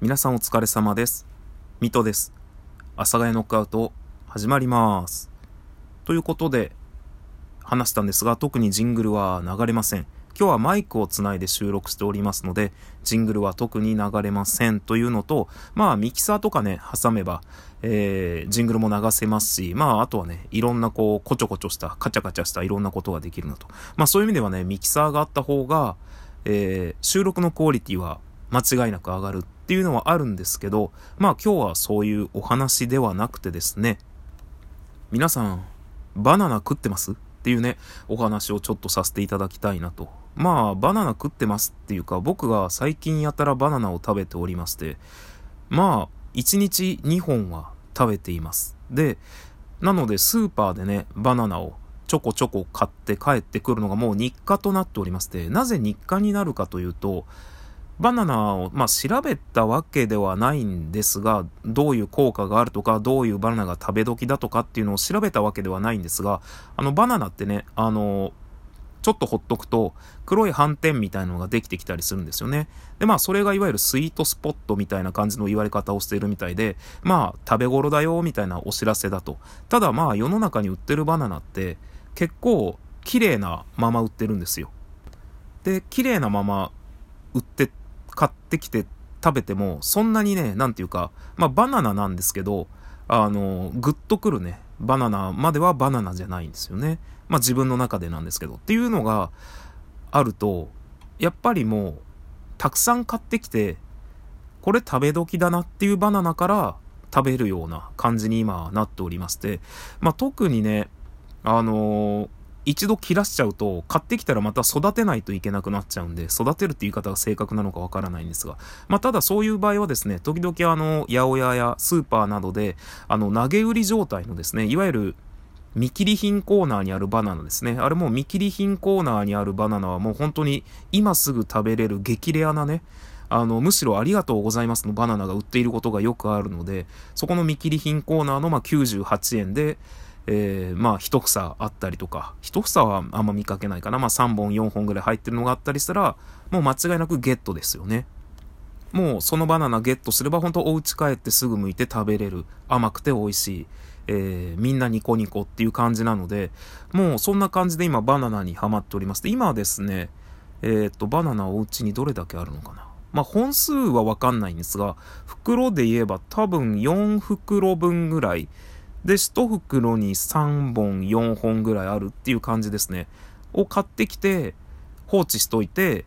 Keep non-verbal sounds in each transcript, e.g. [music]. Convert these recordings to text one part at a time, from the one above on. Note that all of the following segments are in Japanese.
皆さんお疲れ様です。水戸です。阿佐ヶ谷ノックアウト始まります。ということで、話したんですが、特にジングルは流れません。今日はマイクをつないで収録しておりますので、ジングルは特に流れませんというのと、まあミキサーとかね、挟めば、えー、ジングルも流せますし、まああとはね、いろんなこう、こちょこちょした、カチャカチャしたいろんなことができるのと。まあそういう意味ではね、ミキサーがあった方が、えー、収録のクオリティは間違いなく上がるっていうのはあるんですけど、まあ今日はそういうお話ではなくてですね、皆さん、バナナ食ってますっていうね、お話をちょっとさせていただきたいなと。まあ、バナナ食ってますっていうか、僕が最近やたらバナナを食べておりまして、まあ、1日2本は食べています。で、なのでスーパーでね、バナナをちょこちょこ買って帰ってくるのがもう日課となっておりまして、なぜ日課になるかというと、バナナを、まあ、調べたわけではないんですが、どういう効果があるとか、どういうバナナが食べ時だとかっていうのを調べたわけではないんですが、あの、バナナってね、あの、ちょっとほっとくと、黒い斑点みたいなのができてきたりするんですよね。で、まあ、それがいわゆるスイートスポットみたいな感じの言われ方をしているみたいで、まあ、食べ頃だよ、みたいなお知らせだと。ただまあ、世の中に売ってるバナナって、結構、綺麗なまま売ってるんですよ。で、綺麗なまま売って買ってきて食べても、そんなにね、なんていうか、まあバナナなんですけど、あの、ぐっとくるね、バナナまではバナナじゃないんですよね。まあ自分の中でなんですけど。っていうのがあると、やっぱりもう、たくさん買ってきて、これ食べ時だなっていうバナナから食べるような感じに今なっておりまして、まあ特にね、あのー、一度切らしちゃうと、買ってきたらまた育てないといけなくなっちゃうんで、育てるって言い方が正確なのかわからないんですが、まあ、ただそういう場合はですね、時々あの、八百屋やスーパーなどで、あの、投げ売り状態のですね、いわゆる、見切り品コーナーにあるバナナですね。あれも見切り品コーナーにあるバナナはもう本当に今すぐ食べれる激レアなね、あの、むしろありがとうございますのバナナが売っていることがよくあるので、そこの見切り品コーナーのま98円で、えー、まあ、一房あったりとか、一房はあんま見かけないかな。まあ、3本、4本ぐらい入ってるのがあったりしたら、もう間違いなくゲットですよね。もうそのバナナゲットすれば本当お家帰ってすぐ剥いて食べれる。甘くて美味しい。えー、みんなニコニコっていう感じなので、もうそんな感じで今バナナにハマっておりまして、今はですね、えー、っと、バナナお家にどれだけあるのかな。まあ、本数はわかんないんですが、袋で言えば多分4袋分ぐらい、で、1袋に3本、4本ぐらいあるっていう感じですね。を買ってきて、放置しといて、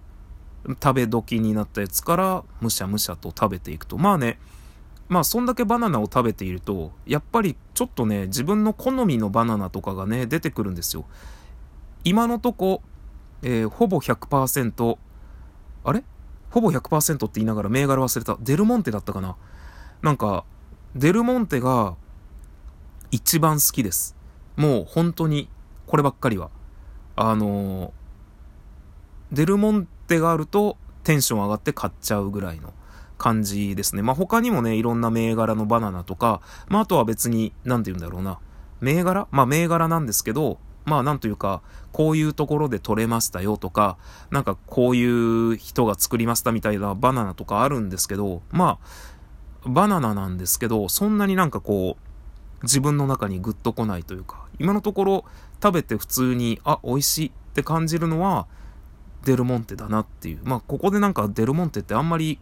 食べ時になったやつから、むしゃむしゃと食べていくと。まあね、まあそんだけバナナを食べていると、やっぱりちょっとね、自分の好みのバナナとかがね、出てくるんですよ。今のとこ、えー、ほぼ100%、あれ？ほぼ100%って言いながら銘柄忘れた。デルモンテだったかな？なんか、デルモンテが一番好きです。もう本当に、こればっかりは。あのー、デルモンテがあるとテンション上がって買っちゃうぐらいの感じですね。まあ、他にもね、いろんな銘柄のバナナとか、まあ、あとは別に、なんて言うんだろうな。銘柄？まあ、銘柄なんですけど、まあ、なんというか、こういうところで取れましたよとか、なんかこういう人が作りましたみたいなバナナとかあるんですけど、まあ、バナナなんですけど、そんなになんかこう、自分の中にグッとこないというか、今のところ食べて普通に、あ、美味しいって感じるのは、デルモンテだなっていう。まあ、ここでなんかデルモンテってあんまり、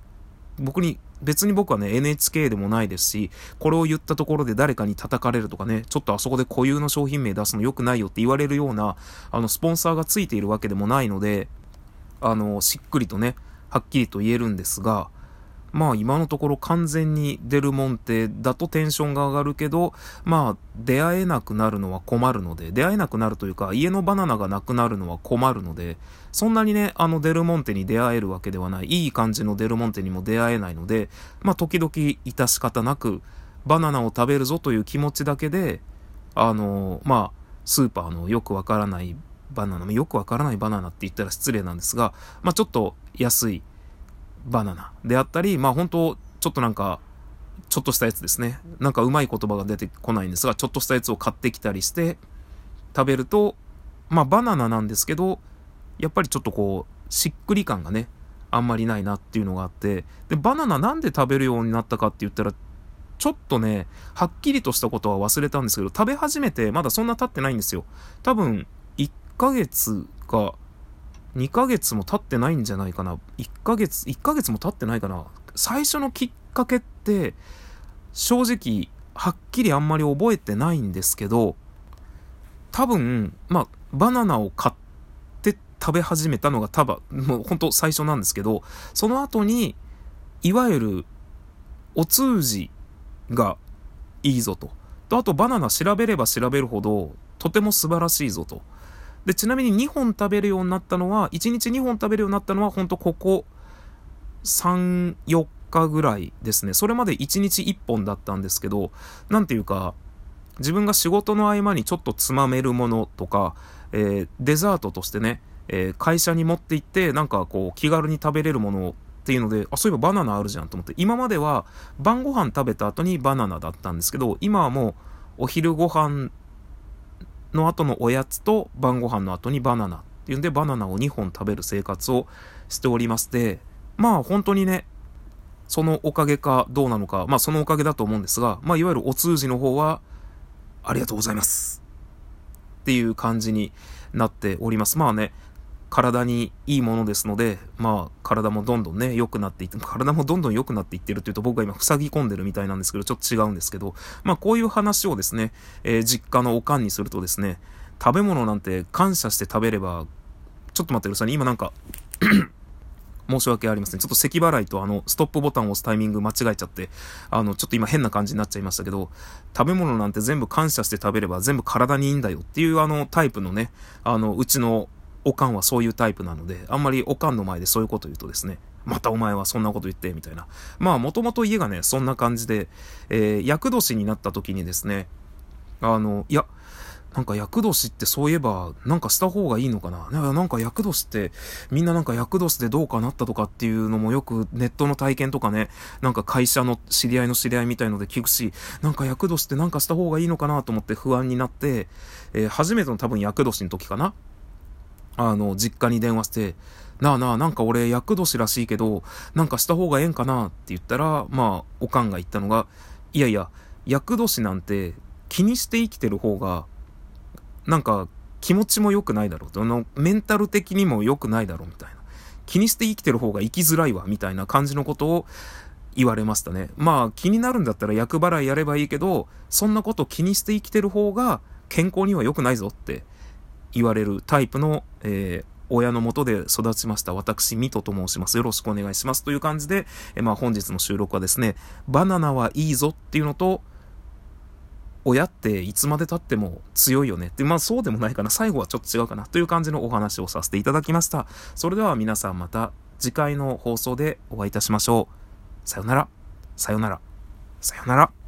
僕に、別に僕はね、NHK でもないですし、これを言ったところで誰かに叩かれるとかね、ちょっとあそこで固有の商品名出すの良くないよって言われるような、あの、スポンサーがついているわけでもないので、あの、しっくりとね、はっきりと言えるんですが、まあ今のところ完全にデルモンテだとテンションが上がるけど、まあ出会えなくなるのは困るので、出会えなくなるというか家のバナナがなくなるのは困るので、そんなにね、あのデルモンテに出会えるわけではない、いい感じのデルモンテにも出会えないので、まあ時々致し方なくバナナを食べるぞという気持ちだけで、あの、まあスーパーのよくわからないバナナ、よくわからないバナナって言ったら失礼なんですが、まあちょっと安いバナナであったり、まあ本当ちょっとなんか、ちょっとしたやつですね。なんかうまい言葉が出てこないんですが、ちょっとしたやつを買ってきたりして食べると、まあバナナなんですけど、やっぱりちょっとこう、しっくり感がね、あんまりないなっていうのがあって、で、バナナなんで食べるようになったかって言ったら、ちょっとね、はっきりとしたことは忘れたんですけど、食べ始めてまだそんな経ってないんですよ。多分、1ヶ月か、2ヶ月も経ってないんじゃないかな。1ヶ月、1ヶ月も経ってないかな。最初のきっかけって、正直、はっきりあんまり覚えてないんですけど、多分、まあ、バナナを買って食べ始めたのが多分、もう本当最初なんですけど、その後に、いわゆる、お通じがいいぞと。と、あとバナナ調べれば調べるほど、とても素晴らしいぞと。で、ちなみに2本食べるようになったのは、1日2本食べるようになったのは、本当ここ3、4日ぐらいですね。それまで1日1本だったんですけど、なんていうか、自分が仕事の合間にちょっとつまめるものとか、えー、デザートとしてね、えー、会社に持って行って、なんかこう、気軽に食べれるものっていうので、あ、そういえばバナナあるじゃんと思って、今までは晩ご飯食べた後にバナナだったんですけど、今はもうお昼ご飯の後のおやつと晩ご飯の後にバナナっていうんで、バナナを2本食べる生活をしておりまして、まあ本当にね、そのおかげかどうなのか、まあそのおかげだと思うんですが、まあいわゆるお通じの方は、ありがとうございます。っていう感じになっております。まあね、体にいいものですので、まあ、体もどんどんね、良くなっていって、体もどんどん良くなっていってるっていうと僕が今塞ぎ込んでるみたいなんですけど、ちょっと違うんですけど、まあ、こういう話をですね、えー、実家のおかんにするとですね、食べ物なんて感謝して食べれば、ちょっと待ってくださいね、今なんか [coughs] 申し訳ありません。ちょっと咳払いとあの、ストップボタンを押すタイミング間違えちゃって、あの、ちょっと今変な感じになっちゃいましたけど、食べ物なんて全部感謝して食べれば全部体にいいんだよっていうあの、タイプのね、あの、うちのおかんはそういうタイプなので、あんまりおかんの前でそういうこと言うとですね、またお前はそんなこと言って、みたいな。まあ、もともと家がね、そんな感じで、えー、厄年になった時にですね、あの、いや、なんか厄年ってそういえば、なんかした方がいいのかななんか厄年って、みんななんか厄年でどうかなったとかっていうのもよくネットの体験とかね、なんか会社の知り合いの知り合いみたいので聞くし、なんか厄年ってなんかした方がいいのかなと思って不安になって、えー、初めての多分厄年の時かなあの、実家に電話して、なあなあ、なんか俺、厄年らしいけど、なんかした方がええんかなって言ったら、まあ、おかんが言ったのが、いやいや、厄年なんて気にして生きてる方が、なんか気持ちも良くないだろうと、あの、メンタル的にも良くないだろうみたいな。気にして生きてる方が生きづらいわ、みたいな感じのことを言われましたね。まあ、気になるんだったら厄払いやればいいけど、そんなこと気にして生きてる方が健康には良くないぞって言われるタイプの、えー、親のもとで育ちました私、ミトと申します。よろしくお願いします。という感じで、えまあ本日の収録はですね、バナナはいいぞっていうのと、親っていつまで経っても強いよねって、まあそうでもないかな。最後はちょっと違うかなという感じのお話をさせていただきました。それでは皆さんまた次回の放送でお会いいたしましょう。さよなら。さよなら。さよなら。